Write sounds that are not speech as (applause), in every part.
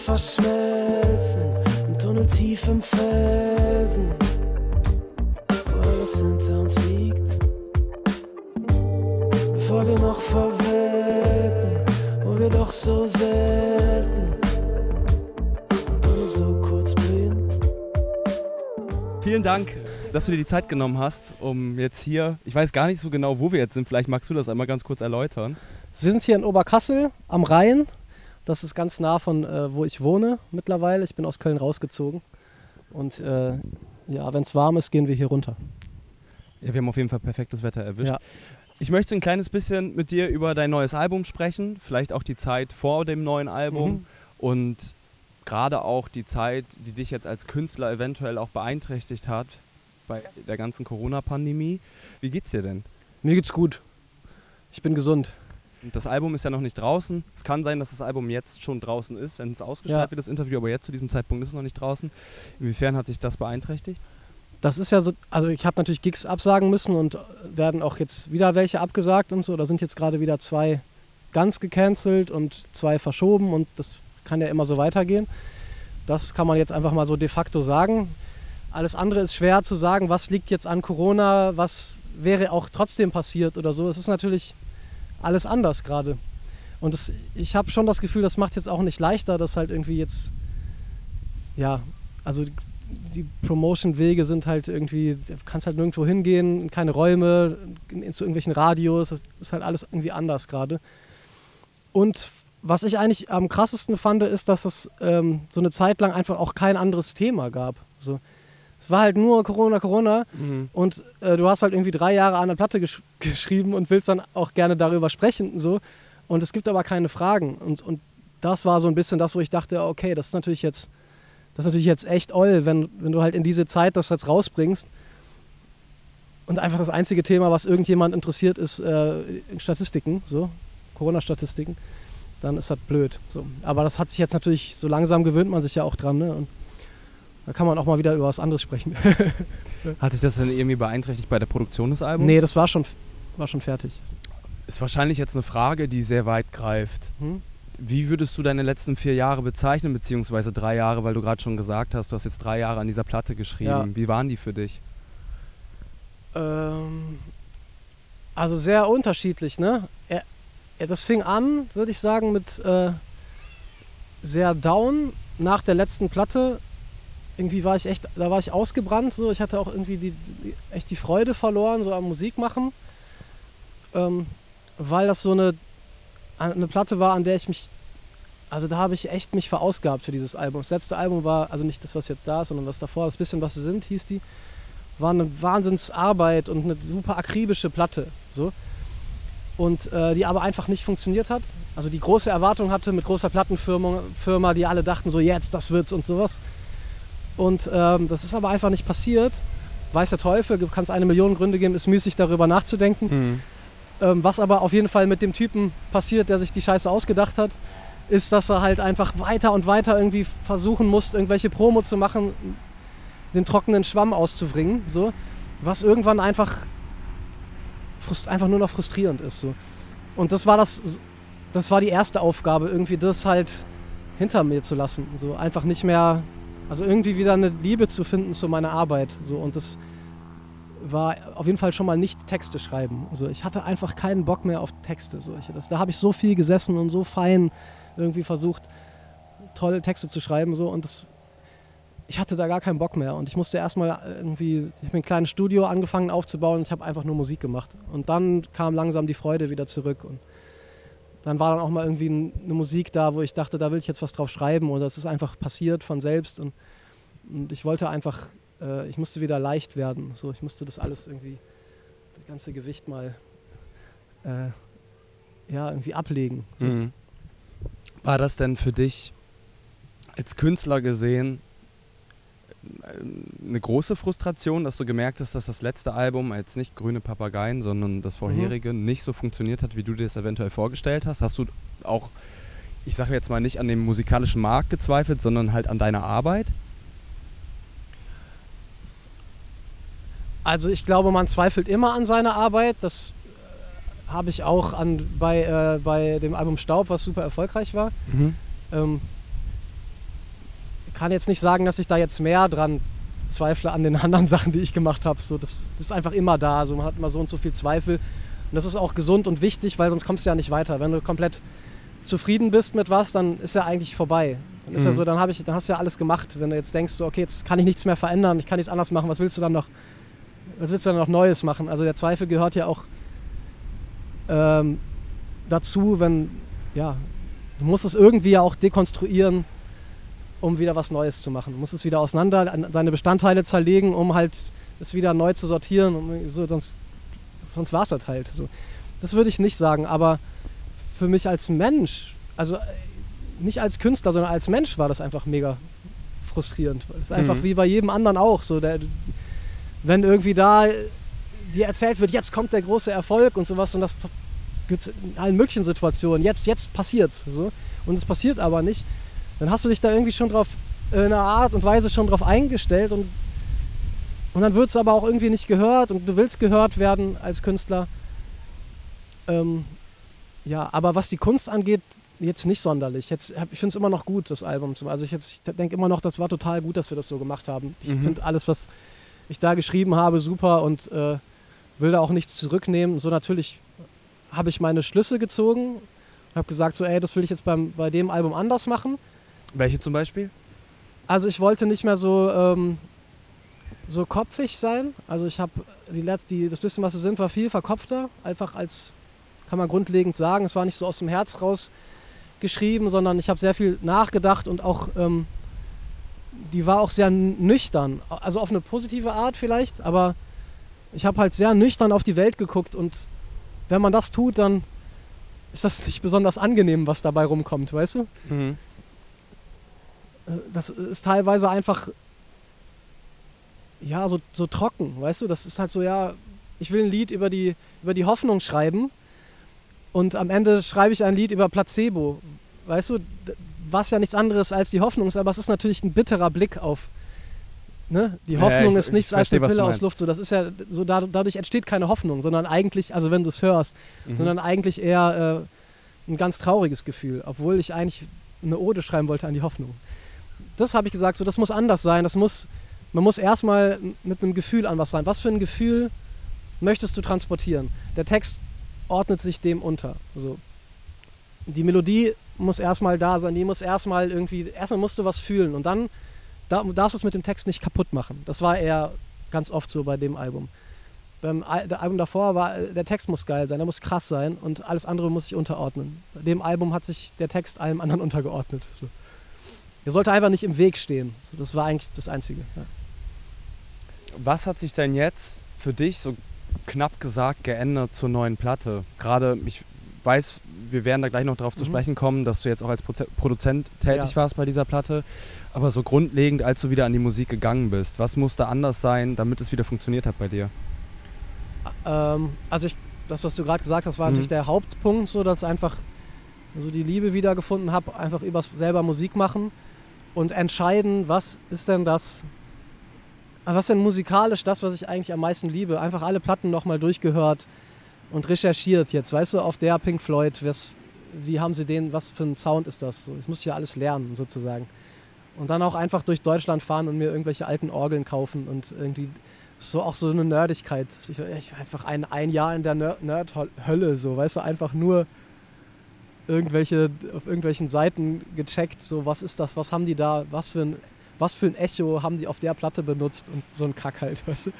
verschmelzen, im Tunnel tief im Felsen, wo alles hinter uns liegt. Bevor wir noch verwelken, wo wir doch so selten und dann so kurz blühen. Vielen Dank, dass du dir die Zeit genommen hast, um jetzt hier, ich weiß gar nicht so genau, wo wir jetzt sind, vielleicht magst du das einmal ganz kurz erläutern. Wir sind hier in Oberkassel am Rhein. Das ist ganz nah von äh, wo ich wohne mittlerweile. Ich bin aus Köln rausgezogen. Und äh, ja, wenn es warm ist, gehen wir hier runter. Ja, wir haben auf jeden Fall perfektes Wetter erwischt. Ja. Ich möchte ein kleines bisschen mit dir über dein neues Album sprechen, vielleicht auch die Zeit vor dem neuen Album Mhm. und gerade auch die Zeit, die dich jetzt als Künstler eventuell auch beeinträchtigt hat bei der ganzen Corona-Pandemie. Wie geht's dir denn? Mir geht's gut. Ich bin gesund. Das Album ist ja noch nicht draußen. Es kann sein, dass das Album jetzt schon draußen ist, wenn es ausgestrahlt Ja. wird, das Interview, aber jetzt zu diesem Zeitpunkt ist es noch nicht draußen. Inwiefern hat sich das beeinträchtigt? Das ist ja so, also ich habe natürlich Gigs absagen müssen und werden auch jetzt wieder welche abgesagt und so. Da sind jetzt gerade wieder zwei ganz gecancelt und zwei verschoben und das kann ja immer so weitergehen. Das kann man jetzt einfach mal so de facto sagen. Alles andere ist schwer zu sagen, was liegt jetzt an Corona, was wäre auch trotzdem passiert oder so. Es ist natürlich alles anders gerade. Und das, ich habe schon das Gefühl, das macht jetzt auch nicht leichter, dass halt irgendwie jetzt, ja, also die Promotion-Wege sind halt irgendwie, du kannst halt nirgendwo hingehen, in keine Räume, zu irgendwelchen Radios, das ist halt alles irgendwie anders gerade. Und was ich eigentlich am krassesten fand, ist, dass es ähm, so eine Zeit lang einfach auch kein anderes Thema gab. So, es war halt nur Corona, Corona und äh, du hast halt irgendwie drei Jahre an der Platte gesch geschrieben und willst dann auch gerne darüber sprechen. So. Und es gibt aber keine Fragen. Und, und das war so ein bisschen das, wo ich dachte, okay, das ist natürlich jetzt, das ist natürlich jetzt echt oll, wenn, wenn du halt in diese Zeit das jetzt rausbringst. Und einfach das einzige Thema, was irgendjemand interessiert, ist äh, Statistiken, so, Corona-Statistiken, dann ist das blöd. So. Aber das hat sich jetzt natürlich, so langsam gewöhnt man sich ja auch dran. Ne? Und da kann man auch mal wieder über was anderes sprechen. (laughs) Hat sich das denn irgendwie beeinträchtigt bei der Produktion des Albums? nee, das war schon, war schon fertig. ist wahrscheinlich jetzt eine Frage, die sehr weit greift. Hm? Wie würdest du deine letzten vier Jahre bezeichnen, beziehungsweise drei Jahre, weil du gerade schon gesagt hast, du hast jetzt drei Jahre an dieser Platte geschrieben. Ja. Wie waren die für dich? Ähm, also sehr unterschiedlich, ne? Er, er, das fing an, würde ich sagen, mit äh, sehr down nach der letzten Platte. Irgendwie war ich echt, da war ich ausgebrannt, so. Ich hatte auch irgendwie die, echt die Freude verloren, so am Musik machen. Ähm, weil das so eine, eine Platte war, an der ich mich, also da habe ich echt mich verausgabt für dieses Album. Das letzte Album war, also nicht das, was jetzt da ist, sondern das davor, das bisschen, was sie sind, hieß die war eine Wahnsinnsarbeit und eine super akribische Platte. So. Und äh, die aber einfach nicht funktioniert hat. Also die große Erwartung hatte mit großer Plattenfirma, Firma, die alle dachten so, jetzt, das wird's und sowas. Und ähm, das ist aber einfach nicht passiert. Weiß der Teufel, kann es eine Million Gründe geben, ist müßig darüber nachzudenken. Ähm, was aber auf jeden Fall mit dem Typen passiert, der sich die Scheiße ausgedacht hat, ist, dass er halt einfach weiter und weiter irgendwie versuchen muss, irgendwelche Promo zu machen, den trockenen Schwamm auszubringen, so, was irgendwann einfach, einfach nur noch frustrierend ist. So. Und das war das, das war die erste Aufgabe, irgendwie das halt hinter mir zu lassen. So einfach nicht mehr, also irgendwie wieder eine Liebe zu finden zu meiner Arbeit. So. Und das war auf jeden Fall schon mal nicht Texte schreiben. Also ich hatte einfach keinen Bock mehr auf Texte. So. Ich, das, da habe ich so viel gesessen und so fein irgendwie versucht, tolle Texte zu schreiben. So. Und das ich hatte da gar keinen Bock mehr und ich musste erstmal irgendwie, ich habe ein kleines Studio angefangen aufzubauen und ich habe einfach nur Musik gemacht. Und dann kam langsam die Freude wieder zurück und dann war dann auch mal irgendwie ein- eine Musik da, wo ich dachte, da will ich jetzt was drauf schreiben oder es ist einfach passiert von selbst und, und ich wollte einfach, äh, ich musste wieder leicht werden. So, ich musste das alles irgendwie, das ganze Gewicht mal äh, ja, irgendwie ablegen. So. Mhm. War das denn für dich als Künstler gesehen ähm, eine große Frustration, dass du gemerkt hast, dass das letzte Album als nicht Grüne Papageien, sondern das vorherige nicht so funktioniert hat, wie du dir das eventuell vorgestellt hast? Hast du auch, ich sage jetzt mal nicht an dem musikalischen Markt gezweifelt, sondern halt an deiner Arbeit? Also ich glaube, man zweifelt immer an seiner Arbeit. Das äh, habe ich auch an, bei, äh, bei dem Album Staub, was super erfolgreich war. Ähm, kann jetzt nicht sagen, dass ich da jetzt mehr dran zweifle an den (laughs) anderen Sachen, die ich gemacht habe. So, das, das ist einfach immer da. So, man hat immer so und so viel Zweifel. Und das ist auch gesund und wichtig, weil sonst kommst du ja nicht weiter. Wenn du komplett zufrieden bist mit was, dann ist ja eigentlich vorbei. Dann ist ja Mhm. so, dann, ich, dann hast du ja alles gemacht. Wenn du jetzt denkst, so, okay, jetzt kann ich nichts mehr verändern, ich kann nichts anders machen, was willst du dann noch, was willst du dann noch Neues machen? Also der Zweifel gehört ja auch ähm, dazu, wenn, ja, du musst es irgendwie ja auch dekonstruieren, um wieder was Neues zu machen. Du musst es wieder auseinander, an seine Bestandteile zerlegen, um halt es wieder neu zu sortieren. Um, so, sonst sonst war es das halt. So. Das würde ich nicht sagen, aber für mich als Mensch, also äh, nicht als Künstler, sondern als Mensch war das einfach mega frustrierend. Es ist einfach Mhm. wie bei jedem anderen auch. So, der, wenn irgendwie da äh, dir erzählt wird, jetzt kommt der große Erfolg und sowas und das gibt es in allen möglichen Situationen. Jetzt, jetzt passiert's. So. Und es passiert aber nicht. Dann hast du dich da irgendwie schon drauf, in einer Art und Weise schon drauf eingestellt und, und dann wird es aber auch irgendwie nicht gehört und du willst gehört werden als Künstler. Ähm, ja, aber was die Kunst angeht, jetzt nicht sonderlich. Jetzt, ich finde es immer noch gut, das Album. Also ich, jetzt- ich denke immer noch, das war total gut, dass wir das so gemacht haben. Ich Mhm. finde alles, was ich da geschrieben habe, super und äh, will da auch nichts zurücknehmen. So natürlich habe ich meine Schlüsse gezogen, habe gesagt, so ey, das will ich jetzt beim, bei dem Album anders machen. Welche zum Beispiel? Also ich wollte nicht mehr so, ähm, so kopfig sein. Also ich habe die letzte, die, das bisschen, was sie sind, war viel verkopfter. Einfach als, kann man grundlegend sagen, es war nicht so aus dem Herz raus geschrieben, sondern ich habe sehr viel nachgedacht und auch, ähm, die war auch sehr nüchtern. Also auf eine positive Art vielleicht, aber ich habe halt sehr nüchtern auf die Welt geguckt und wenn man das tut, dann ist das nicht besonders angenehm, was dabei rumkommt, weißt du? Mhm. Äh, das ist teilweise einfach ja so, so trocken, weißt du? Das ist halt so, ja, ich will ein Lied über die, über die Hoffnung schreiben und am Ende schreibe ich ein Lied über Placebo, weißt du? Was ja nichts anderes als die Hoffnung ist, aber es ist natürlich ein bitterer Blick auf. Ne? Die Ja, Hoffnung ich- ist ich nichts als eine Pille aus. Luft. So, das ist ja so, da, dadurch entsteht keine Hoffnung, sondern eigentlich, also wenn du es hörst, Mhm. sondern eigentlich eher äh, ein ganz trauriges Gefühl, obwohl ich eigentlich eine Ode schreiben wollte an die Hoffnung. Das habe ich gesagt, so das muss anders sein. Das muss, man muss erstmal mit einem Gefühl an was rein. Was für ein Gefühl möchtest du transportieren? Der Text ordnet sich dem unter. So. Die Melodie muss erstmal da sein, die muss erstmal irgendwie, erstmal musst du was fühlen und dann da, darfst du es mit dem Text nicht kaputt machen. Das war eher ganz oft so bei dem Album. Beim Album davor war, der Text muss geil sein, der muss krass sein und alles andere muss sich unterordnen. Bei dem Album hat sich der Text allem anderen (laughs) untergeordnet. So. Der sollte einfach nicht im Weg stehen. Das war eigentlich das Einzige. Ja. Was hat sich denn jetzt für dich so knapp gesagt geändert zur neuen Platte? Gerade, ich weiß, wir werden da gleich noch darauf zu Mhm. sprechen kommen, dass du jetzt auch als Proze Produzent tätig Ja. warst bei dieser Platte. Aber so grundlegend, als du wieder an die Musik gegangen bist, was musste anders sein, damit es wieder funktioniert hat bei dir? Ähm, also ich, das, was du gerade gesagt hast, war Mhm. natürlich der Hauptpunkt, so dass einfach so die Liebe wiedergefunden habe, einfach über selber Musik machen und entscheiden, was ist denn das, was ist denn musikalisch das, was ich eigentlich am meisten liebe. Einfach alle Platten nochmal durchgehört und recherchiert jetzt, weißt du, auf der Pink Floyd, was, wie haben sie den, was für ein Sound ist das? So, das muss ich ja alles lernen sozusagen. Und dann auch einfach durch Deutschland fahren und mir irgendwelche alten Orgeln kaufen und irgendwie so auch so eine Nerdigkeit. Ich, war einfach ein, ein Jahr in der Ner- Nerd-Hölle, so, weißt du, einfach nur irgendwelche, auf irgendwelchen Seiten gecheckt, so, was ist das, was haben die da, was für ein, was für ein Echo haben die auf der Platte benutzt und so ein Kack halt, (laughs) weißt du.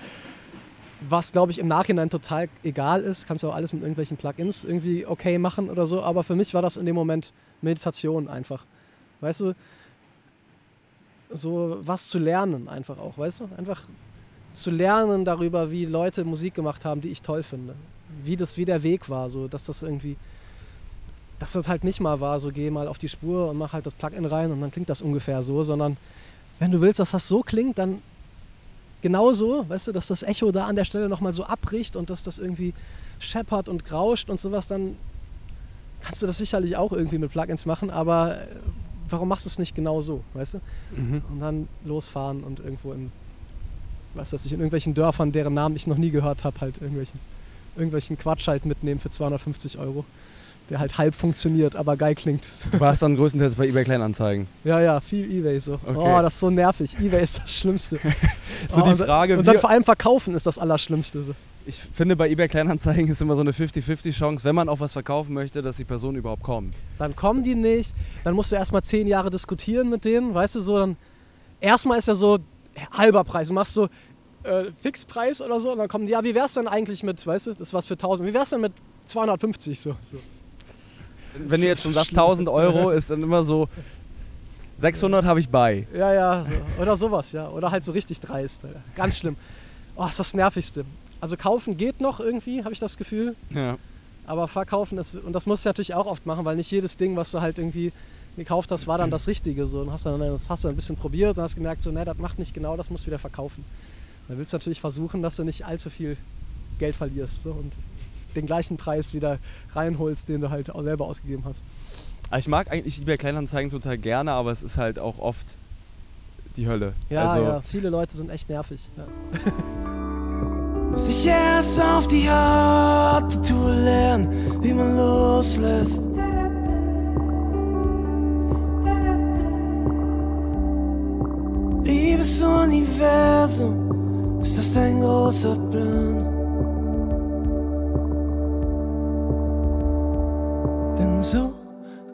Was, glaube ich, im Nachhinein total egal ist, kannst du auch alles mit irgendwelchen Plugins irgendwie okay machen oder so, aber für mich war das in dem Moment Meditation einfach. Weißt du, so was zu lernen einfach auch, weißt du, einfach zu lernen darüber, wie Leute Musik gemacht haben, die ich toll finde. Wie das, wie der Weg war, so, dass das irgendwie, dass das halt nicht mal war, so geh mal auf die Spur und mach halt das Plugin rein und dann klingt das ungefähr so, sondern wenn du willst, dass das so klingt, dann genauso, weißt du, dass das Echo da an der Stelle nochmal so abbricht und dass das irgendwie scheppert und grauscht und sowas, dann kannst du das sicherlich auch irgendwie mit Plugins machen, aber äh, warum machst du es nicht genau so, weißt du? Mhm. Und dann losfahren und irgendwo in, was weiß ich, in irgendwelchen Dörfern, deren Namen ich noch nie gehört habe, halt irgendwelchen, irgendwelchen Quatsch halt mitnehmen für 250 Euro. Der halt halb funktioniert, aber geil klingt. Du warst dann größtenteils bei eBay Kleinanzeigen. Ja, ja, viel Ebay so. Okay. Oh, das ist so nervig. Ebay ist das Schlimmste. (laughs) So oh, die und- Frage, Und dann vor allem verkaufen ist das Allerschlimmste. So. Ich finde, bei eBay Kleinanzeigen ist immer so eine 50-50 Chance, wenn man auch was verkaufen möchte, dass die Person überhaupt kommt. Dann kommen die nicht, dann musst du erstmal zehn Jahre diskutieren mit denen, weißt du so, dann erstmal ist ja so halber Preis. Du machst so äh, Fixpreis oder so und dann kommen die, ja, wie wär's denn eigentlich mit, weißt du, das ist was für 1000, wie wär's denn mit 250 so. so. Wenn du jetzt schon sagst 1000 Euro, (laughs) ist dann immer so 600 habe ich bei. Ja, ja, so. oder sowas, ja. Oder halt so richtig dreist. Alter. Ganz schlimm. Oh, ist das Nervigste. Also kaufen geht noch irgendwie, habe ich das Gefühl. Ja. Aber verkaufen ist, und das musst du natürlich auch oft machen, weil nicht jedes Ding, was du halt irgendwie gekauft hast, war dann das Richtige. So. Und hast dann, das hast du ein bisschen probiert und hast gemerkt, so, ne, das macht nicht genau, das musst du wieder verkaufen. Dann willst du natürlich versuchen, dass du nicht allzu viel Geld verlierst so, und den gleichen Preis wieder reinholst, den du halt auch selber ausgegeben hast. Aber Ich mag eigentlich eBay Kleinanzeigen total gerne, aber es ist halt auch oft die Hölle. Ja, also, ja, viele Leute sind echt nervig. Ja. (laughs) Muss ich erst auf die harte Tour lernen, wie man loslässt. Liebes Universum, ist das dein großer Plan? Denn so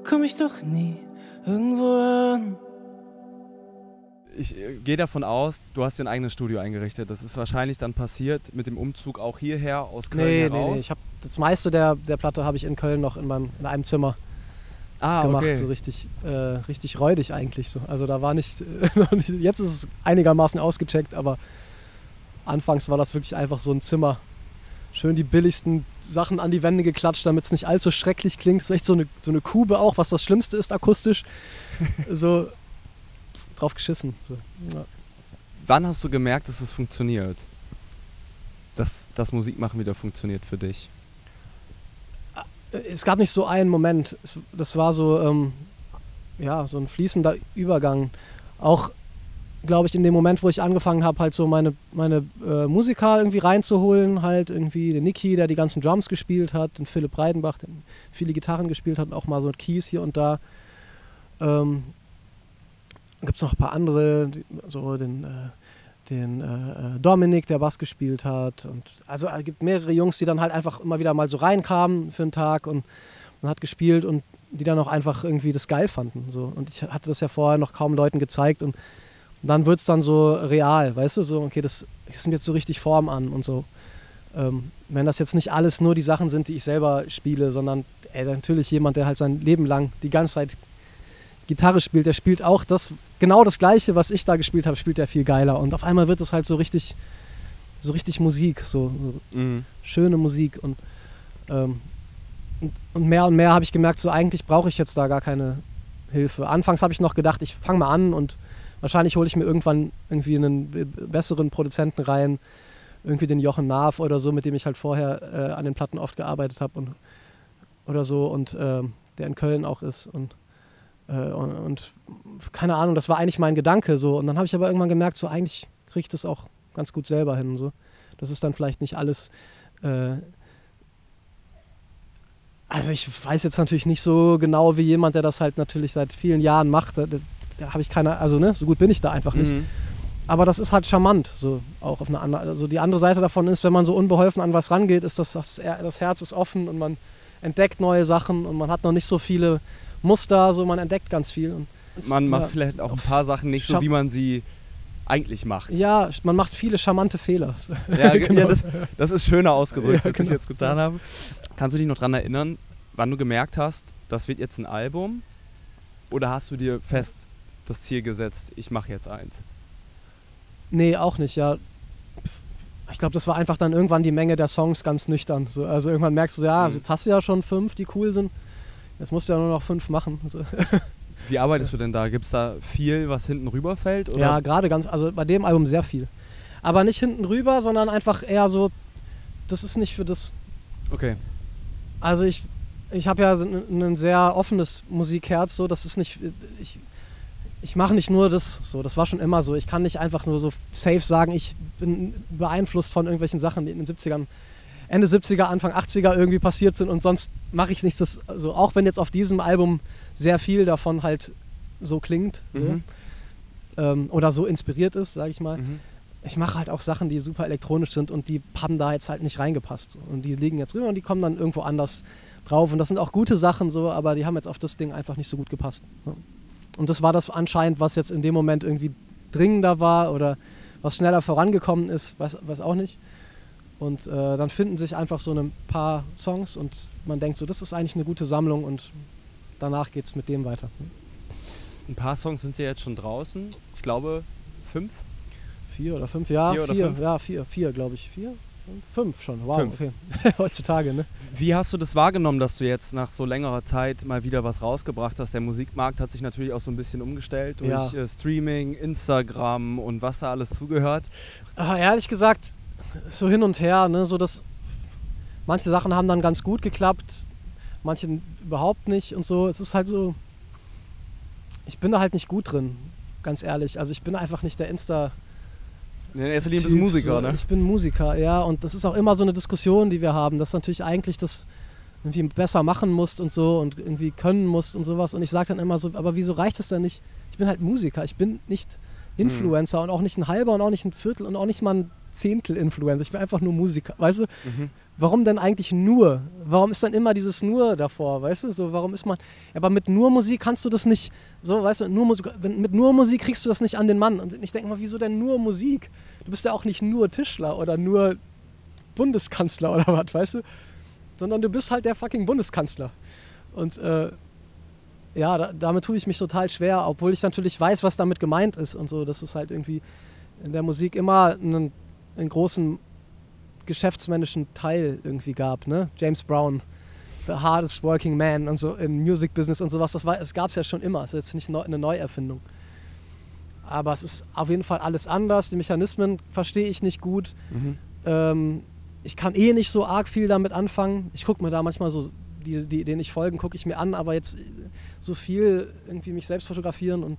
komm ich doch nie irgendwo an. Ich äh, gehe davon aus, du hast dir ein eigenes Studio eingerichtet. Das ist wahrscheinlich dann passiert mit dem Umzug auch hierher aus Köln Nee, nee, heraus. nee. Ich hab, das meiste der, der Platte habe ich in Köln noch in, meinem, in einem Zimmer ah, gemacht. okay. So richtig, äh, richtig räudig eigentlich. So. Also da war nicht. (laughs) Jetzt ist es einigermaßen ausgecheckt, aber anfangs war das wirklich einfach so ein Zimmer. Schön die billigsten Sachen an die Wände geklatscht, damit es nicht allzu schrecklich klingt. Vielleicht so eine, so eine Kube auch, was das Schlimmste ist akustisch. (laughs) so drauf geschissen. So. Ja. Wann hast du gemerkt, dass es funktioniert? Dass das Musikmachen wieder funktioniert für dich? es gab nicht so einen Moment. Es, das war so, ähm, ja, so ein fließender Übergang. Auch, glaube ich, in dem Moment, wo ich angefangen habe, halt so meine, meine äh, Musiker irgendwie reinzuholen, halt irgendwie den Niki, der die ganzen Drums gespielt hat, den Philipp Breidenbach, der viele Gitarren gespielt hat, und auch mal so Keys hier und da. Ähm, Gibt es noch ein paar andere, die, so den, äh, den äh, Dominik, der Bass gespielt hat. Und also es gibt mehrere Jungs, die dann halt einfach immer wieder mal so reinkamen für einen Tag und man hat gespielt und die dann auch einfach irgendwie das geil fanden. So. Und ich hatte das ja vorher noch kaum Leuten gezeigt und, und dann wird es dann so real, weißt du, so, okay, das, das nimmt jetzt so richtig Form an und so. Ähm, wenn das jetzt nicht alles nur die Sachen sind, die ich selber spiele, sondern ey, natürlich jemand, der halt sein Leben lang die ganze Zeit Gitarre spielt, der spielt auch das, genau das Gleiche, was ich da gespielt habe, spielt er viel geiler. Und auf einmal wird es halt so richtig, so richtig Musik, so, so Mhm. schöne Musik. Und, ähm, und, und mehr und mehr habe ich gemerkt, so eigentlich brauche ich jetzt da gar keine Hilfe. Anfangs habe ich noch gedacht, ich fange mal an und wahrscheinlich hole ich mir irgendwann irgendwie einen besseren Produzenten rein, irgendwie den Jochen Naaf oder so, mit dem ich halt vorher äh, an den Platten oft gearbeitet habe und oder so und ähm, der in Köln auch ist und äh, und, und keine Ahnung, das war eigentlich mein Gedanke so. Und dann habe ich aber irgendwann gemerkt, so eigentlich kriege ich das auch ganz gut selber hin. So. Das ist dann vielleicht nicht alles. Äh also ich weiß jetzt natürlich nicht so genau wie jemand, der das halt natürlich seit vielen Jahren macht. Da, habe ich keine, also ne, so gut bin ich da einfach nicht. Mhm. Aber das ist halt charmant, so auch auf eine andere. Also die andere Seite davon ist, wenn man so unbeholfen an was rangeht, ist das, das, das Herz ist offen und man entdeckt neue Sachen und man hat noch nicht so viele Muster, so man entdeckt ganz viel. Und es- Man macht ja, vielleicht auch ein paar Sachen nicht so, wie man sie eigentlich macht. ja, man macht viele charmante Fehler. (laughs) Ja, Genau. ja das, das ist schöner ausgedrückt, (laughs) Ja, als ich genau. jetzt getan habe. Kannst du dich noch daran erinnern, wann du gemerkt hast, das wird jetzt ein Album? Oder hast du dir fest das Ziel gesetzt, ich mache jetzt eins? Nee, auch nicht, ja. Ich glaube, das war einfach dann irgendwann die Menge der Songs ganz nüchtern. So, also irgendwann merkst du, ja, Mhm. jetzt hast du ja schon fünf, die cool sind. Jetzt musst du ja nur noch fünf machen. (laughs) So. Wie arbeitest du denn da? Gibt es da viel, was hinten rüberfällt? Oder? Ja, gerade ganz, also bei dem Album sehr viel. Aber nicht hinten rüber, sondern einfach eher so, das ist nicht für das. Okay. Also ich, ich habe ja ein sehr offenes Musikherz, so, das ist nicht, ich, ich mache nicht nur das, so, das war schon immer so. Ich kann nicht einfach nur so safe sagen, ich bin beeinflusst von irgendwelchen Sachen, die in den 70ern Ende 70er, Anfang 80er irgendwie passiert sind und sonst mache ich nichts. Das, also auch wenn jetzt auf diesem Album sehr viel davon halt so klingt so, Mhm. ähm, oder so inspiriert ist, sage ich mal. Mhm. Ich mache halt auch Sachen, die super elektronisch sind und die haben da jetzt halt nicht reingepasst. So. Und die liegen jetzt rüber und die kommen dann irgendwo anders drauf. Und das sind auch gute Sachen so, aber die haben jetzt auf das Ding einfach nicht so gut gepasst. So. Und das war das anscheinend, was jetzt in dem Moment irgendwie dringender war oder was schneller vorangekommen ist, weiß, weiß auch nicht. Und äh, dann finden sich einfach so ein paar Songs und man denkt so, das ist eigentlich eine gute Sammlung und danach geht es mit dem weiter. Ein paar Songs sind ja jetzt schon draußen. Ich glaube, fünf. Vier oder fünf, ja, Vier vier, oder fünf? ja, vier, vier glaube ich. Vier? Fünf? Schon, wow, Fünf. okay. (laughs) Heutzutage, ne? Wie hast du das wahrgenommen, dass du jetzt nach so längerer Zeit mal wieder was rausgebracht hast? Der Musikmarkt hat sich natürlich auch so ein bisschen umgestellt durch Ja. äh, Streaming, Instagram und was da alles zugehört. Ah, ehrlich gesagt, so hin und her, ne? So dass manche Sachen haben dann ganz gut geklappt, manche überhaupt nicht und so. Es ist halt so, ich bin da halt nicht gut drin, ganz ehrlich. Also ich bin einfach nicht der Insta. In erster Linie bist du Musiker, ne? Ich bin Musiker, ja. Und das ist auch immer so eine Diskussion, die wir haben, dass natürlich eigentlich das irgendwie besser machen musst und so und irgendwie können musst und sowas. Und ich sage dann immer so, aber wieso reicht das denn nicht? Ich bin halt Musiker, ich bin nicht Influencer und auch nicht ein halber und auch nicht ein Viertel und auch nicht mal ein Zehntel Influencer. Ich bin einfach nur Musiker, weißt du? Mhm. Warum denn eigentlich nur? Warum ist dann immer dieses nur davor, weißt du? So, warum ist man. Aber mit nur Musik kannst du das nicht. So, weißt du, nur Musik, mit nur Musik kriegst du das nicht an den Mann. Und ich denke mal, wieso denn nur Musik? Du bist ja auch nicht nur Tischler oder nur Bundeskanzler oder was, weißt du? Sondern du bist halt der fucking Bundeskanzler. Und äh, ja, da, damit tue ich mich total schwer, obwohl ich natürlich weiß, was damit gemeint ist und so. Das ist halt irgendwie in der Musik immer einen, einen großen geschäftsmännischen Teil irgendwie gab. Ne? James Brown, the hardest working man und so im Music Business und sowas. Das, war- das gab es ja schon immer. Das ist jetzt nicht neu, eine Neuerfindung. Aber es ist auf jeden Fall alles anders. Die Mechanismen verstehe ich nicht gut. Mhm. Ähm, ich kann eh nicht so arg viel damit anfangen. Ich gucke mir da manchmal so, die, die, denen ich folgen, gucke ich mir an, aber jetzt so viel irgendwie mich selbst fotografieren und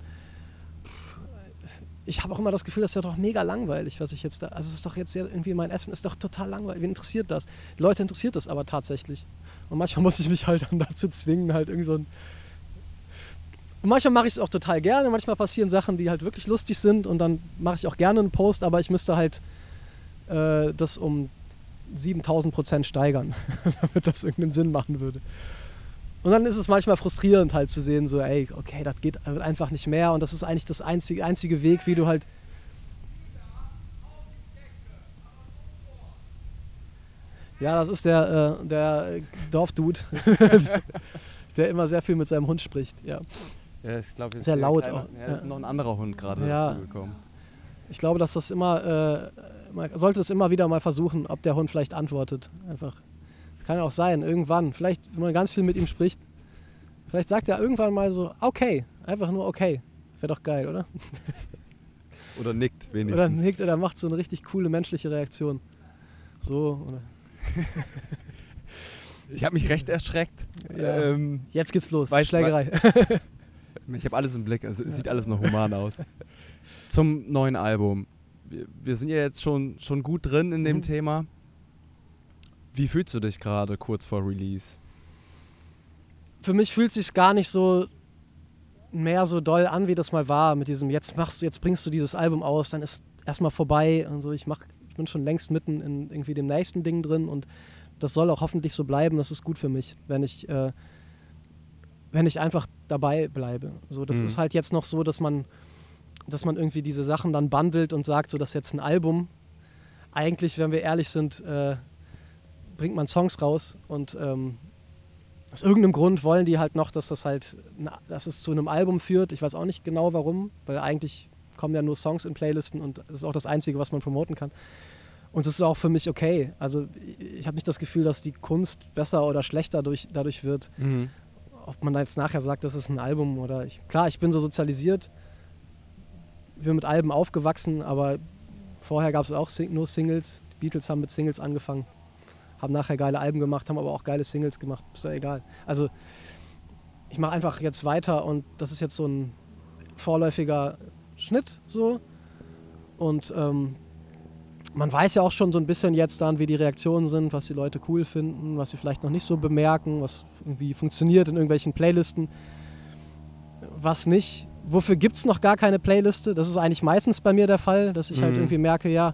ich habe auch immer das Gefühl, das ist ja doch mega langweilig, was ich jetzt da. Also es ist doch jetzt irgendwie mein Essen ist doch total langweilig. Wen interessiert das? Die Leute interessiert das aber tatsächlich. Und manchmal muss ich mich halt dann dazu zwingen, halt irgendwie so ein. Und manchmal mache ich es auch total gerne. Manchmal passieren Sachen, die halt wirklich lustig sind und dann mache ich auch gerne einen Post, aber ich müsste halt äh, das um 7000 Prozent steigern, (laughs) damit das irgendeinen Sinn machen würde. Und dann ist es manchmal frustrierend halt zu sehen, so, ey, okay, das geht einfach nicht mehr und das ist eigentlich das einzige, einzige Weg, wie du halt. Ja, das ist der, äh, der Dorfdude, (laughs) der immer sehr viel mit seinem Hund spricht, ja. Ja, ich glaube, Sehr ist laut kleiner- auch, Ja, ist ja. noch ein anderer Hund gerade Ja. dazugekommen. Ich glaube, dass das immer, äh, man sollte es immer wieder mal versuchen, ob der Hund vielleicht antwortet. Einfach. Das kann ja auch sein, irgendwann. Vielleicht, wenn man ganz viel mit ihm spricht, vielleicht sagt er irgendwann mal so, okay. Einfach nur okay. Wäre doch geil, oder? Oder nickt wenigstens. Oder nickt oder macht so eine richtig coole menschliche Reaktion. So, oder. (laughs) Ich habe mich recht erschreckt. Ja. Ähm, Jetzt geht's los. Schlägerei. (laughs) ich habe alles im Blick, also es sieht alles noch human aus. Zum neuen Album. Wir, wir sind ja jetzt schon, schon gut drin in dem Mhm. Thema. Wie fühlst du dich gerade kurz vor Release? Für mich fühlt sich gar nicht so mehr so doll an, wie das mal war, mit diesem jetzt machst du, jetzt bringst du dieses Album aus, dann ist erstmal vorbei und so. Ich mach, ich bin schon längst mitten in irgendwie dem nächsten Ding drin und das soll auch hoffentlich so bleiben. Das ist gut für mich, wenn ich, äh, wenn ich einfach dabei bleibe. So, das Mhm. ist halt jetzt noch so, dass man, dass man irgendwie diese Sachen dann bundelt und sagt, so das ist jetzt ein Album. Eigentlich, wenn wir ehrlich sind, äh, bringt man Songs raus und ähm, aus irgendeinem Grund wollen die halt noch, dass das halt, na, dass es zu einem Album führt. Ich weiß auch nicht genau warum, weil eigentlich kommen ja nur Songs in Playlisten und das ist auch das Einzige, was man promoten kann. Und das ist auch für mich okay. Also ich, habe nicht das Gefühl, dass die Kunst besser oder schlechter durch, dadurch wird. Ob man da jetzt nachher sagt, das ist ein Album oder ich. Klar, ich bin so sozialisiert, ich bin mit Alben aufgewachsen, aber vorher gab es auch nur Singles. Die Beatles haben mit Singles angefangen, haben nachher geile Alben gemacht, haben aber auch geile Singles gemacht. Ist doch egal. Also ich mache einfach jetzt weiter und das ist jetzt so ein vorläufiger Schnitt so. Und ähm, man weiß ja auch schon so ein bisschen jetzt dann, wie die Reaktionen sind, was die Leute cool finden, was sie vielleicht noch nicht so bemerken, was irgendwie funktioniert in irgendwelchen Playlisten, was nicht. Wofür gibt es noch gar keine Playliste? Das ist eigentlich meistens bei mir der Fall, dass ich halt Mhm. irgendwie merke, ja,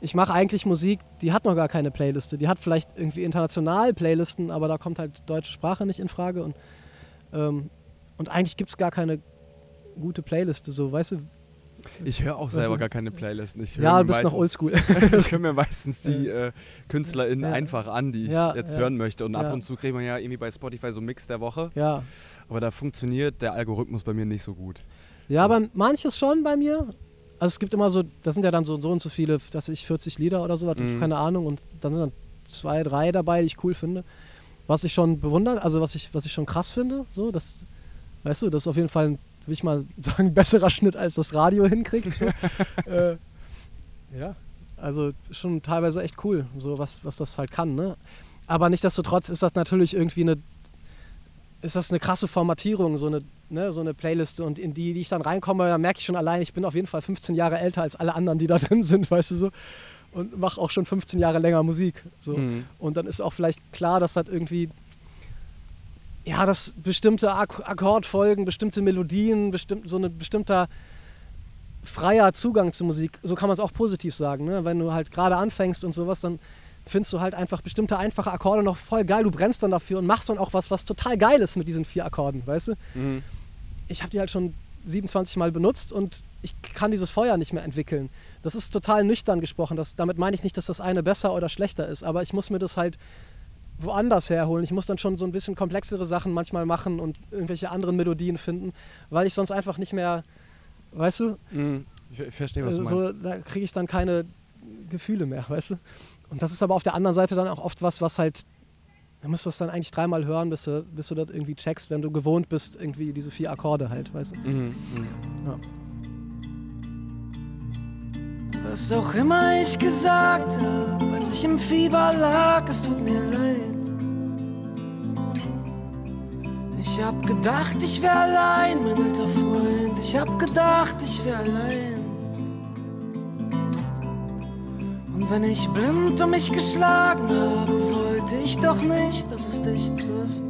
ich mache eigentlich Musik, die hat noch gar keine Playliste. Die hat vielleicht irgendwie international Playlisten, aber da kommt halt deutsche Sprache nicht in Frage. Und, ähm, und eigentlich gibt es gar keine gute Playliste, so, weißt du? Ich höre auch selber Also- gar keine Playlisten. Ich höre Ja, du bist noch meistens- oldschool. (laughs) ich höre mir (laughs) meistens die äh, KünstlerInnen Ja. einfach an, die ich Ja, jetzt ja. hören möchte. Und ab und zu kriegt man ja irgendwie bei Spotify so Mix der Woche. ja. Aber da funktioniert der Algorithmus bei mir nicht so gut. Ja, aber manches schon bei mir. Also es gibt immer so, da sind ja dann so, so und so viele, dass ich 40 Lieder oder so, Mhm. keine Ahnung. Und dann sind dann zwei, drei dabei, die ich cool finde. Was ich schon bewundere, also was ich, was ich schon krass finde, so, das, weißt du, das ist auf jeden Fall, ein, will ich mal sagen, (laughs) besserer Schnitt, als das Radio hinkriegt. So. (laughs) äh, ja, also schon teilweise echt cool, so was, was das halt kann, ne? Aber nichtsdestotrotz ist das natürlich irgendwie eine, ist das eine krasse Formatierung, so eine, ne, so eine Playliste und in die, die ich dann reinkomme, da merke ich schon allein, ich bin auf jeden Fall 15 Jahre älter als alle anderen, die da (laughs) drin sind, weißt du so. Und mache auch schon 15 Jahre länger Musik. So. Mhm. Und dann ist auch vielleicht klar, dass das irgendwie, ja, dass bestimmte Ak Akkordfolgen, bestimmte Melodien, bestimmt, so ein bestimmter freier Zugang zur Musik, so kann man es auch positiv sagen, ne? wenn du halt gerade anfängst und sowas, dann findest du halt einfach bestimmte einfache Akkorde noch voll geil, du brennst dann dafür und machst dann auch was, was total geil ist mit diesen vier Akkorden, weißt du? Mhm. ich habe die halt schon 27 Mal benutzt und ich kann dieses Feuer nicht mehr entwickeln. Das ist total nüchtern gesprochen. Das, damit meine ich nicht, dass das eine besser oder schlechter ist, aber ich muss mir das halt woanders herholen. Ich muss dann schon so ein bisschen komplexere Sachen manchmal machen und irgendwelche anderen Melodien finden, weil ich sonst einfach nicht mehr, weißt du, Mhm. Ich, ich verstehe, was du so, meinst. da kriege ich dann keine Gefühle mehr, weißt du. Und das ist aber auf der anderen Seite dann auch oft was, was halt, da musst du das dann eigentlich dreimal hören, bis du, bis du das irgendwie checkst, wenn du gewohnt bist, irgendwie diese vier Akkorde halt, weißt du. Mhm. Mhm. Was auch immer ich gesagt hab, als ich im Fieber lag, es tut mir leid. Ich hab gedacht, ich wär allein, mein alter Freund. Ich hab gedacht, ich wär allein. Und wenn ich blind um mich geschlagen habe, wollte ich doch nicht, dass es dich trifft.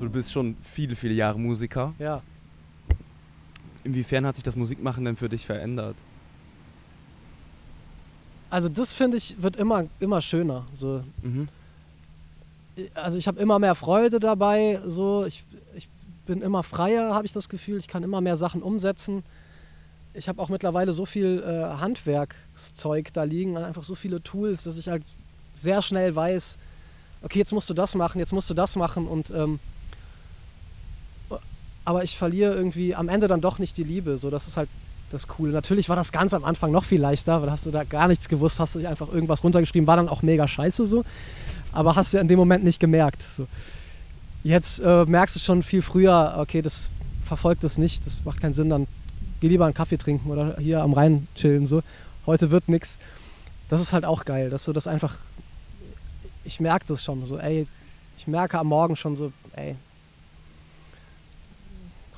Du bist schon viele, viele Jahre Musiker. Ja. Inwiefern hat sich das Musikmachen denn für dich verändert? Also das finde ich wird immer immer schöner. So, Mhm. also ich habe immer mehr Freude dabei. So, ich, ich bin immer freier, habe ich das Gefühl. Ich kann immer mehr Sachen umsetzen. Ich habe auch mittlerweile so viel äh, Handwerkszeug da liegen, einfach so viele Tools, dass ich halt sehr schnell weiß, okay, jetzt musst du das machen, jetzt musst du das machen und ähm, aber ich verliere irgendwie am Ende dann doch nicht die Liebe. So, das ist halt das Coole. Natürlich war das ganz am Anfang noch viel leichter, weil hast du da gar nichts gewusst, hast du dich einfach irgendwas runtergeschrieben, war dann auch mega scheiße so, aber hast du in dem Moment nicht gemerkt. So. Jetzt äh, merkst du schon viel früher, okay, das verfolgt das nicht, das macht keinen Sinn, dann geh lieber einen Kaffee trinken oder hier am Rhein chillen so. Heute wird nix. Das ist halt auch geil, dass du das einfach, ich merke das schon so, ey, ich merke am Morgen schon so, ey,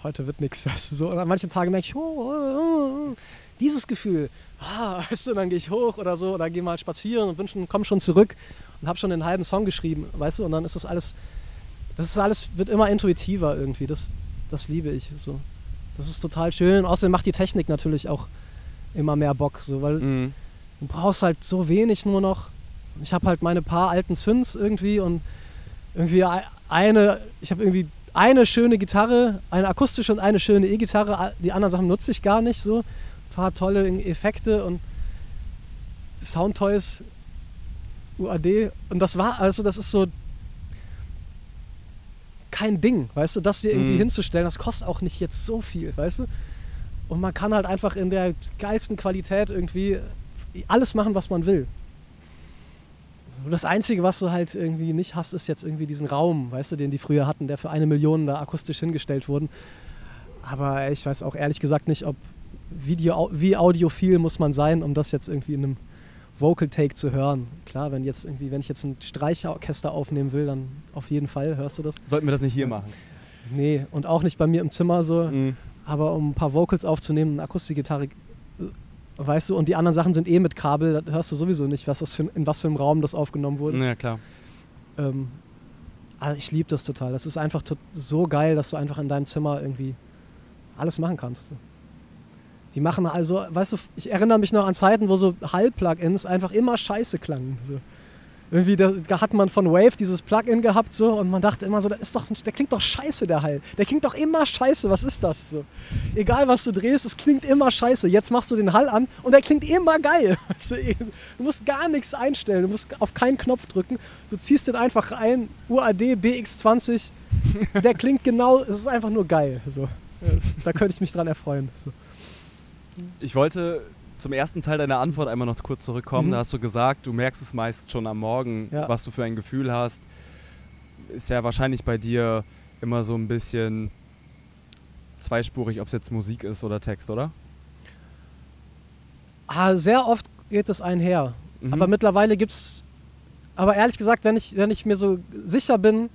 heute wird nichts. Weißt du, so. Und an manchen Tagen merke ich, oh, oh, oh, oh, dieses Gefühl, ah, (laughs) weißt du, dann gehe ich hoch oder so, oder gehe mal spazieren und bin schon, komm schon zurück und habe schon den halben Song geschrieben, weißt du, und dann ist das alles, das ist alles, wird immer intuitiver irgendwie, das, das liebe ich so. Das ist total schön. Außerdem macht die Technik natürlich auch immer mehr Bock, so, weil Mhm. du brauchst halt so wenig nur noch. Ich habe halt meine paar alten Synths irgendwie und irgendwie ei- eine, ich habe irgendwie eine schöne Gitarre, eine akustische und eine schöne E-Gitarre. Die anderen Sachen nutze ich gar nicht so. Ein paar tolle Effekte und Soundtoys, UAD. Und das war, also das ist so kein Ding, weißt du, das dir irgendwie Mhm. hinzustellen, das kostet auch nicht jetzt so viel, weißt du. Und man kann halt einfach in der geilsten Qualität irgendwie alles machen, was man will. Und das Einzige, was du halt irgendwie nicht hast, ist jetzt irgendwie diesen Raum, weißt du, den die früher hatten, der für eine Million da akustisch hingestellt wurden. Aber ich weiß auch ehrlich gesagt nicht, ob Video, wie audiophil muss man sein, um das jetzt irgendwie in einem Vocal Take zu hören. Klar, wenn jetzt irgendwie, wenn ich jetzt ein Streichorchester aufnehmen will, dann auf jeden Fall hörst du das. Sollten wir das nicht hier machen? Nee, und auch nicht bei mir im Zimmer so. Mhm. Aber um ein paar Vocals aufzunehmen, eine Akustikgitarre, äh, Weißt du, und die anderen Sachen sind eh mit Kabel, da hörst du sowieso nicht, was das für, in was für einem Raum das aufgenommen wurde. Ja, klar. Ähm, also ich liebe das total. Das ist einfach so geil, dass du einfach in deinem Zimmer irgendwie alles machen kannst. Die machen also, weißt du, ich erinnere mich noch an Zeiten, wo so Hall-Plugins einfach immer scheiße klangen. So. Irgendwie, da, hat man von Wave dieses Plugin gehabt so und man dachte immer so, das ist doch, der klingt doch scheiße, der Hall. Der klingt doch immer scheiße, was ist das? So. Egal was du drehst, es klingt immer scheiße. Jetzt machst du den Hall an und der klingt immer geil. (laughs) Weißt du, musst gar nichts einstellen, du musst auf keinen Knopf drücken. Du ziehst den einfach ein, UAD BX20, (laughs) der klingt genau, es ist einfach nur geil. So. Da könnte ich mich dran erfreuen. So. Ich wollte zum ersten Teil deiner Antwort einmal noch kurz zurückkommen. Mhm. Da hast du gesagt, du merkst es meist schon am Morgen, Ja. was du für ein Gefühl hast. Ist ja wahrscheinlich bei dir immer so ein bisschen zweispurig, ob es jetzt Musik ist oder Text, oder? Ah, sehr oft geht es einher. Mhm. Aber mittlerweile gibt es. Aber ehrlich gesagt, wenn ich, wenn ich mir so sicher bin,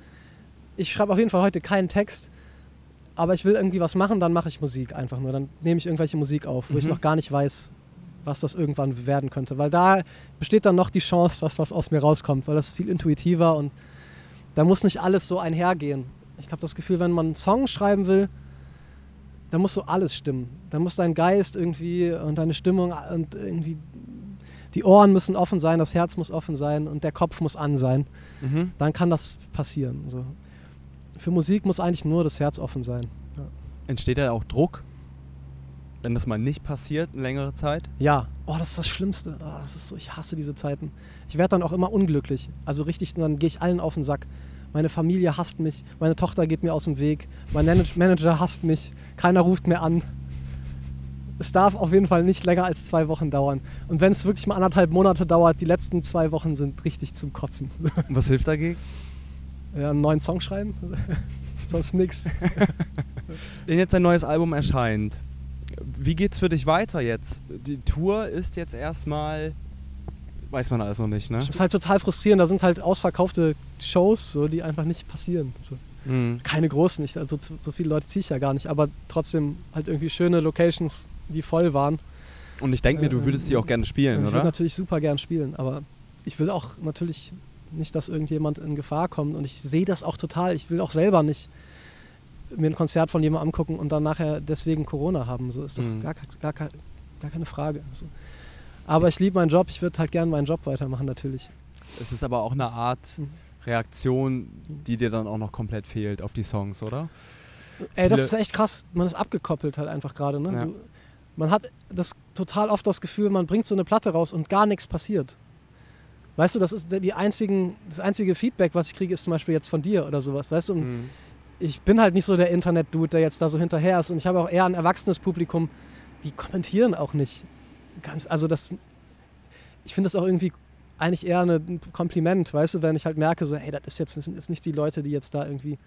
ich schreibe auf jeden Fall heute keinen Text, aber ich will irgendwie was machen, dann mache ich Musik einfach nur. Dann nehme ich irgendwelche Musik auf, wo ich Mhm. noch gar nicht weiß, was das irgendwann werden könnte. Weil da besteht dann noch die Chance, dass was aus mir rauskommt, weil das ist viel intuitiver und da muss nicht alles so einhergehen. Ich habe das Gefühl, wenn man einen Song schreiben will, dann muss so alles stimmen. Dann muss dein Geist irgendwie und deine Stimmung und irgendwie die Ohren müssen offen sein, das Herz muss offen sein und der Kopf muss an sein. Mhm. Dann kann das passieren. So. Für Musik muss eigentlich nur das Herz offen sein. Entsteht da auch Druck, wenn das mal nicht passiert, eine längere Zeit? Ja, oh, das ist das Schlimmste. Oh, das ist so, ich hasse diese Zeiten. Ich werde dann auch immer unglücklich. Also richtig, dann gehe ich allen auf den Sack. Meine Familie hasst mich, meine Tochter geht mir aus dem Weg, mein Manage- Manager hasst mich, keiner ruft mehr an. Es darf auf jeden Fall nicht länger als zwei Wochen dauern. Und wenn es wirklich mal anderthalb Monate dauert, die letzten zwei Wochen sind richtig zum Kotzen. (laughs) Was hilft dagegen? Ja, einen neuen Song schreiben? (laughs) Sonst nix. Wenn jetzt ein neues Album erscheint, wie geht's für dich weiter jetzt? Die Tour ist jetzt erstmal, weiß man alles noch nicht, ne? Das ist halt total frustrierend. Da sind halt ausverkaufte Shows, so, die einfach nicht passieren. So. Mhm. Keine großen nicht, also so, viele Leute ziehe ich ja gar nicht, aber trotzdem halt irgendwie schöne Locations, die voll waren. Und ich denke mir, du würdest sie auch gerne spielen, ich würde oder? natürlich super gern spielen, aber ich will auch natürlich nicht, dass irgendjemand in Gefahr kommt und ich sehe das auch total. Ich will auch selber nicht mir ein Konzert von jemandem angucken und dann nachher deswegen Corona haben. So ist doch Mhm. gar, gar, gar keine Frage. Also. Aber ich liebe meinen Job, ich würde halt gern meinen Job weitermachen natürlich. Es ist aber auch eine Art Mhm. Reaktion, die dir dann auch noch komplett fehlt auf die Songs, oder? Ey, das ist echt krass. Man ist abgekoppelt halt einfach gerade. Ne? Ja. Du- Man hat das total oft das Gefühl, man bringt so eine Platte raus und gar nichts passiert. Weißt du, das ist die einzigen, das einzige Feedback, was ich kriege, ist zum Beispiel jetzt von dir oder sowas. Weißt du, Mhm. Ich bin halt nicht so der Internet-Dude, der jetzt da so hinterher ist. Und ich habe auch eher ein erwachsenes Publikum, die kommentieren auch nicht. Ganz, also das, ich finde das auch irgendwie eigentlich eher ein Kompliment, weißt du, wenn ich halt merke, so, hey, das ist jetzt das sind jetzt nicht die Leute, die jetzt da irgendwie,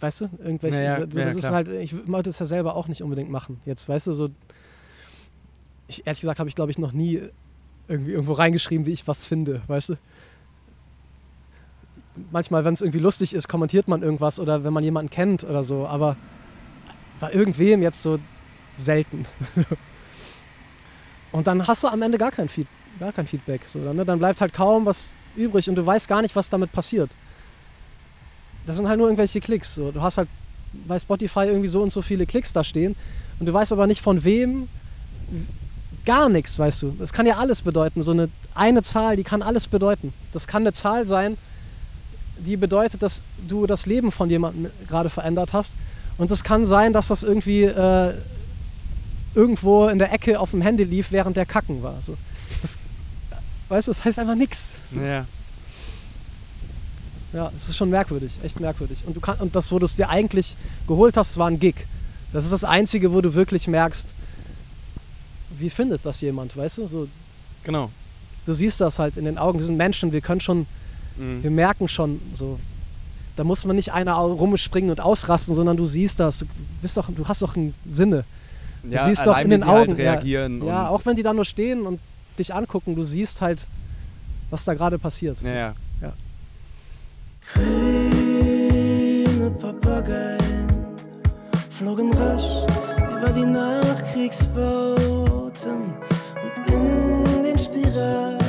weißt du, irgendwelche, Ja, ja, so, so, ja, das ist klar. halt, ich wollte das ja selber auch nicht unbedingt machen. Jetzt, weißt du, so, ich, ehrlich gesagt habe ich, glaube ich, noch nie irgendwie irgendwo reingeschrieben, wie ich was finde, weißt du manchmal, wenn es irgendwie lustig ist, kommentiert man irgendwas oder wenn man jemanden kennt oder so, aber bei irgendwem jetzt so selten. (laughs) und dann hast du am Ende gar kein, Feed, gar kein Feedback. So, ne? Dann bleibt halt kaum was übrig und du weißt gar nicht, was damit passiert. Das sind halt nur irgendwelche Klicks. So. Du hast halt bei Spotify irgendwie so und so viele Klicks da stehen und du weißt aber nicht von wem. Gar nichts, weißt du. Das kann ja alles bedeuten. So eine, eine Zahl, die kann alles bedeuten. Das kann eine Zahl sein, die bedeutet, dass du das Leben von jemandem gerade verändert hast. Und es kann sein, dass das irgendwie äh, irgendwo in der Ecke auf dem Handy lief, während der Kacken war. So. Das, weißt du, das heißt einfach nichts. So. Ja. Ja, es ist schon merkwürdig, echt merkwürdig. Und, du kann, und das, wo du es dir eigentlich geholt hast, war ein Gig. Das ist das Einzige, wo du wirklich merkst, wie findet das jemand, weißt du? So, Genau. du siehst das halt in den Augen. Wir sind Menschen, wir können schon Mhm. wir merken schon so, da muss man nicht einer rumspringen und ausrasten, sondern du siehst das, du, bist doch, du hast doch einen Sinne. Du siehst doch in den halt Augen. ja. reagieren. ja, und, auch wenn die da nur stehen und dich angucken, du siehst halt, was da gerade passiert. Ja, ja. Grüne Papageien flogen rasch über über die Nachkriegsbauten und in den Spiralen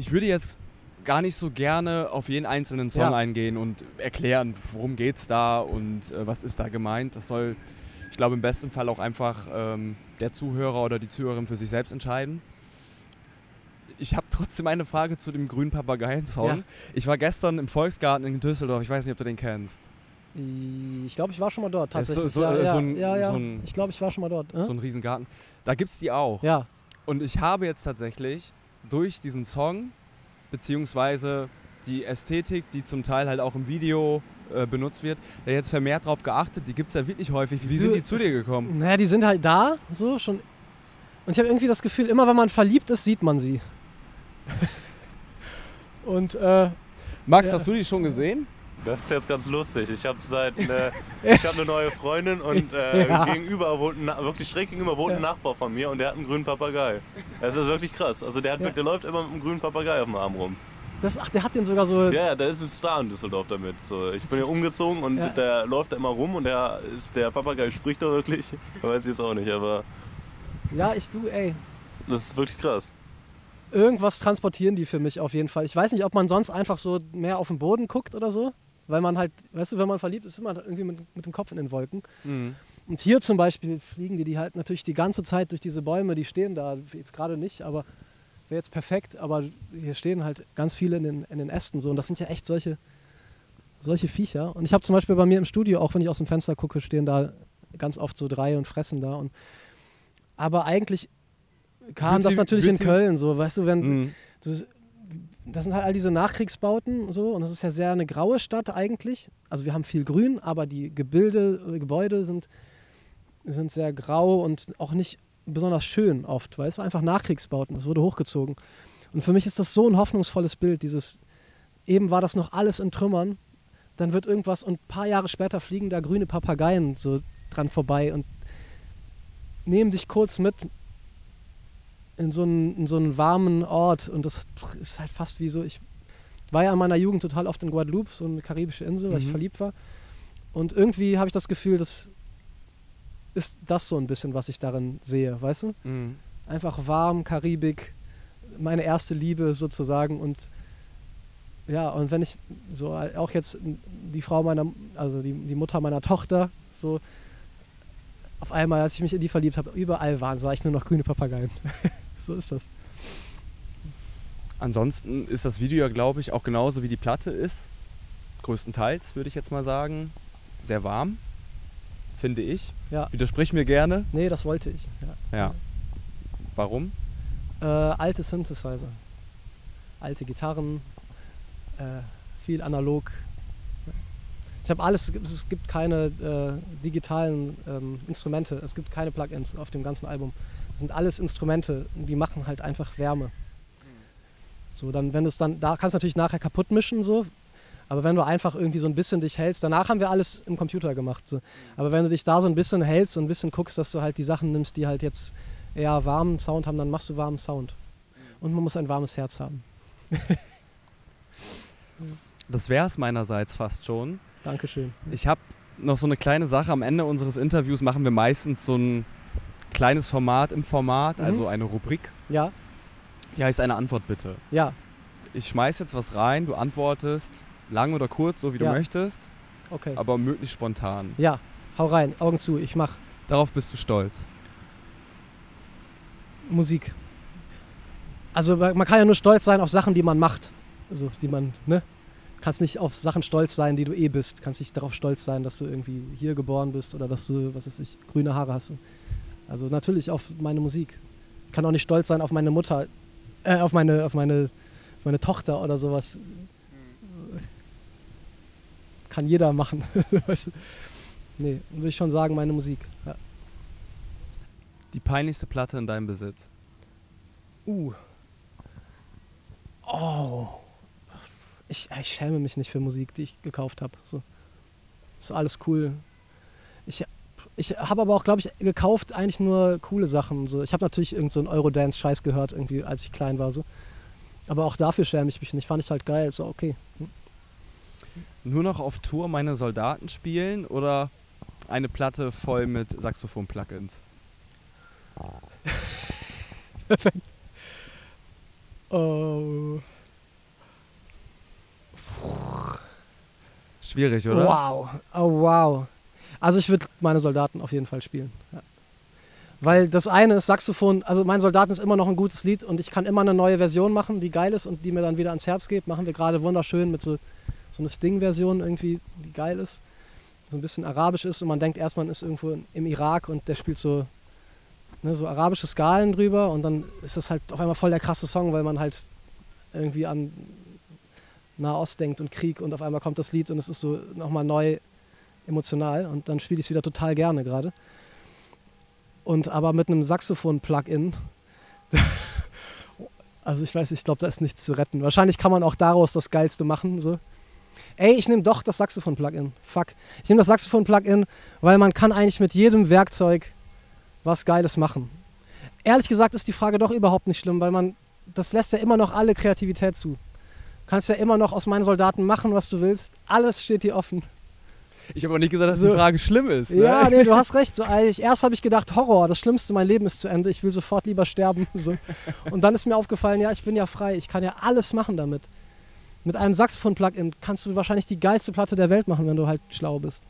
Ich würde jetzt gar nicht so gerne auf jeden einzelnen Song Ja. eingehen und erklären, worum geht's da und äh, was ist da gemeint. Das soll, ich glaube, im besten Fall auch einfach ähm, der Zuhörer oder die Zuhörerin für sich selbst entscheiden. Ich habe trotzdem eine Frage zu dem grünen Papageien-Song. Ja. Ich war gestern im Volksgarten in Düsseldorf. Ich weiß nicht, ob du den kennst. Ich glaube, ich war schon mal dort, so- tatsächlich. so- ja, äh, ja, so ein- so ein- ich glaube, ich war schon mal dort. Äh? So ein Riesengarten. Da gibt's die auch. ja, Und ich habe jetzt tatsächlich durch diesen Song, beziehungsweise die Ästhetik, die zum Teil halt auch im Video äh, benutzt wird, ja jetzt vermehrt darauf geachtet. Die gibt es ja wirklich häufig. Wie Du- sind die zu dir gekommen? naja, die sind halt da, so schon. Und ich habe irgendwie das Gefühl, immer wenn man verliebt ist, sieht man sie. (laughs) Und äh, Max, Ja. hast du die schon gesehen? Das ist jetzt ganz lustig. Ich habe seit eine, (laughs) ich habe eine neue Freundin und äh, (laughs) Ja. gegenüber wohnt ein, wirklich schräg gegenüber wohnt ein Ja. Nachbar von mir und der hat einen grünen Papagei. Das ist wirklich krass. Also der, hat, Ja. der läuft immer mit einem grünen Papagei auf dem Arm rum. das, ach, der hat den sogar so. Ja, ja, der ist ein Star in Düsseldorf damit. So, ich bin hier (laughs) umgezogen und Ja. der läuft da immer rum und der ist der Papagei spricht da wirklich. Weiß ich jetzt auch nicht, aber Ja, ich du, ey. das ist wirklich krass. Irgendwas transportieren die für mich auf jeden Fall. Ich weiß nicht, ob man sonst einfach so mehr auf den Boden guckt oder so. Weil man halt, weißt du, wenn man verliebt ist, ist man irgendwie mit, mit dem Kopf in den Wolken. Mhm. Und hier zum Beispiel fliegen die, die halt natürlich die ganze Zeit durch diese Bäume, die stehen da, jetzt gerade nicht, aber wäre jetzt perfekt, aber hier stehen halt ganz viele in den, in den Ästen so und das sind ja echt solche, solche Viecher. Und ich habe zum Beispiel bei mir im Studio, auch wenn ich aus dem Fenster gucke, stehen da ganz oft so drei und fressen da. Und, aber eigentlich kam Wird das natürlich in Köln so, weißt du, wenn, Mhm. du, das sind halt all diese Nachkriegsbauten so und das ist ja sehr eine graue Stadt eigentlich. Also wir haben viel Grün, aber die Gebilde, äh, Gebäude sind, sind sehr grau und auch nicht besonders schön oft, weil es einfach Nachkriegsbauten, das wurde hochgezogen. Und für mich ist das so ein hoffnungsvolles Bild, dieses, eben war das noch alles in Trümmern, dann wird irgendwas und ein paar Jahre später fliegen da grüne Papageien so dran vorbei und nehmen dich kurz mit in so einen, in so einen warmen Ort und das ist halt fast wie so, ich war ja in meiner Jugend total oft in Guadeloupe, so eine karibische Insel, weil ich Mhm. verliebt war und irgendwie habe ich das Gefühl, das ist das so ein bisschen, was ich darin sehe, weißt du? Mhm. Einfach warm, Karibik, meine erste Liebe sozusagen und ja, und wenn ich so auch jetzt die Frau meiner, also die, die Mutter meiner Tochter, so auf einmal, als ich mich in die verliebt habe, überall waren, sah ich nur noch grüne Papageien. (laughs) so ist das. Ansonsten ist das Video ja, glaube ich, auch genauso wie die Platte ist. Größtenteils, würde ich jetzt mal sagen. Sehr warm, finde ich. Ja. Widersprich mir gerne. Nee, das wollte ich. Ja. Ja. Warum? Äh, alte Synthesizer. Alte Gitarren, äh, viel analog. Ich habe alles, es gibt keine äh, digitalen ähm, Instrumente, es gibt keine Plugins auf dem ganzen Album. Sind alles Instrumente, die machen halt einfach Wärme. So, dann, wenn du es dann, da kannst du natürlich nachher kaputt mischen, so. Aber wenn du einfach irgendwie so ein bisschen dich hältst, danach haben wir alles im Computer gemacht. So. Aber wenn du dich da so ein bisschen hältst und ein bisschen guckst, dass du halt die Sachen nimmst, die halt jetzt eher warmen Sound haben, dann machst du warmen Sound. Und man muss ein warmes Herz haben. (laughs) Das wäre es meinerseits fast schon. Dankeschön. Ich habe noch so eine kleine Sache. Am Ende unseres Interviews machen wir meistens so ein kleines Format im Format, Mhm. also eine Rubrik. Ja, Die heißt eine Antwort bitte. ja, Ich schmeiß jetzt was rein, du antwortest lang oder kurz, so wie du Ja. möchtest, okay. aber möglichst spontan. Ja, hau rein, Augen zu, ich mach Darauf bist du stolz. Musik. Also man man kann ja nur stolz sein auf Sachen, die man macht. Also die man, ne? Kannst nicht auf Sachen stolz sein, die du eh bist. Kannst nicht darauf stolz sein, dass du irgendwie hier geboren bist oder dass du, was weiß ich, grüne Haare hast. Also natürlich auf meine Musik. Ich kann auch nicht stolz sein auf meine Mutter, äh, auf meine, auf meine, auf meine Tochter oder sowas. Kann jeder machen. (laughs) weißt du? Nee, würde ich schon sagen, meine Musik. Ja. Die peinlichste Platte in deinem Besitz. Uh. Oh. Ich, ich schäme mich nicht für Musik, die ich gekauft habe. So. Ist alles cool. Ich, ich habe aber auch, glaube ich, gekauft eigentlich nur coole Sachen. So. Ich habe natürlich irgend so einen Eurodance-Scheiß gehört, irgendwie, als ich klein war. So. Aber auch dafür schäme ich mich nicht. Fand ich halt geil. So, okay. Hm. nur noch auf Tour meine Soldaten spielen oder eine Platte voll mit Saxophon-Plugins? (laughs) Perfekt. Oh. Schwierig, oder? Wow. Oh, wow. Also ich würde meine Soldaten auf jeden Fall spielen. Ja. Weil das eine ist Saxophon, also mein Soldaten ist immer noch ein gutes Lied und ich kann immer eine neue Version machen, die geil ist und die mir dann wieder ans Herz geht. Machen wir gerade wunderschön mit so, so einer Sting-Version irgendwie, die geil ist. So ein bisschen arabisch ist und man denkt erst, man ist irgendwo im Irak und der spielt so, ne, so arabische Skalen drüber und dann ist das halt auf einmal voll der krasse Song, weil man halt irgendwie an Nahost denkt und Krieg und auf einmal kommt das Lied und es ist so nochmal neu emotional und dann spiele ich es wieder total gerne gerade. Und aber mit einem Saxophon-Plugin, (laughs) also ich weiß, ich glaube, da ist nichts zu retten. Wahrscheinlich kann man auch daraus das Geilste machen. So. Ey, ich nehme doch das Saxophon-Plugin. Fuck. Ich nehme das Saxophon-Plugin, weil man kann eigentlich mit jedem Werkzeug was Geiles machen. Ehrlich gesagt ist die Frage doch überhaupt nicht schlimm, weil man, das lässt ja immer noch alle Kreativität zu. Du kannst ja immer noch aus meinen Soldaten machen, was du willst. Alles steht dir offen. Ich habe auch nicht gesagt, dass So. die Frage schlimm ist. Ne? Ja, nee, du hast recht. So, eigentlich, erst habe ich gedacht, Horror, das Schlimmste, mein Leben ist zu Ende, ich will sofort lieber sterben. (laughs) So. Und dann ist mir aufgefallen, ja, ich bin ja frei, ich kann ja alles machen damit. Mit einem Saxophon-Plugin kannst du wahrscheinlich die geilste Platte der Welt machen, wenn du halt schlau bist.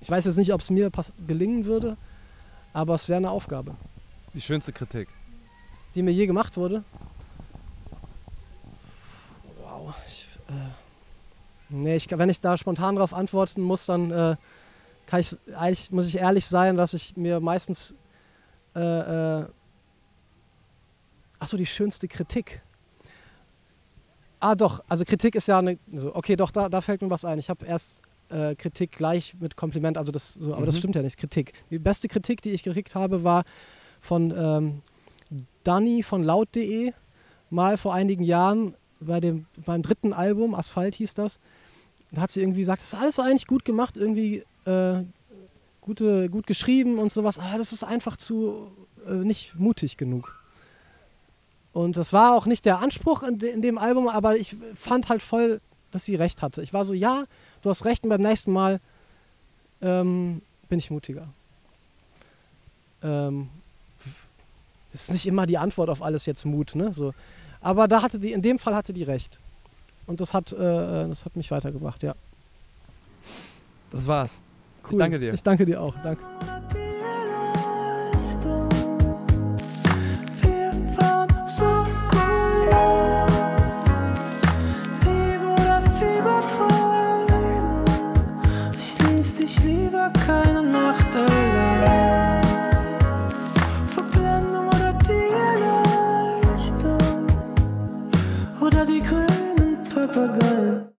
Ich weiß jetzt nicht, ob es mir gelingen würde, aber es wäre eine Aufgabe, Die schönste Kritik. die mir je gemacht wurde. Wow. Ich, äh, nee, ich, wenn ich da spontan darauf antworten muss, dann äh, kann ich, eigentlich, muss ich ehrlich sein, dass ich mir meistens. Äh, äh, achso, die schönste Kritik. Ah, doch, also Kritik ist ja eine. So, okay, doch, da, da fällt mir was ein. Ich habe erst äh, Kritik gleich mit Kompliment, also das, so, aber das Mhm. stimmt ja nicht. Kritik. Die beste Kritik, die ich gekriegt habe, war von ähm, Dani von laut.de mal vor einigen Jahren bei dem, beim dritten Album, Asphalt hieß das. Da hat sie irgendwie gesagt, das ist alles eigentlich gut gemacht, irgendwie äh, gute, gut geschrieben und sowas. Aber das ist einfach zu äh, nicht mutig genug. Und das war auch nicht der Anspruch in, in dem Album, aber ich fand halt voll, dass sie recht hatte. Ich war so, ja, du hast recht und beim nächsten Mal ähm, bin ich mutiger. Ähm, ist nicht immer die Antwort auf alles jetzt Mut, ne? So. Aber da hatte die, in dem Fall hatte die recht. Und das hat, äh, das hat mich weitergebracht, ja. Das war's. Cool. Ich danke dir. Ich danke dir auch. Danke.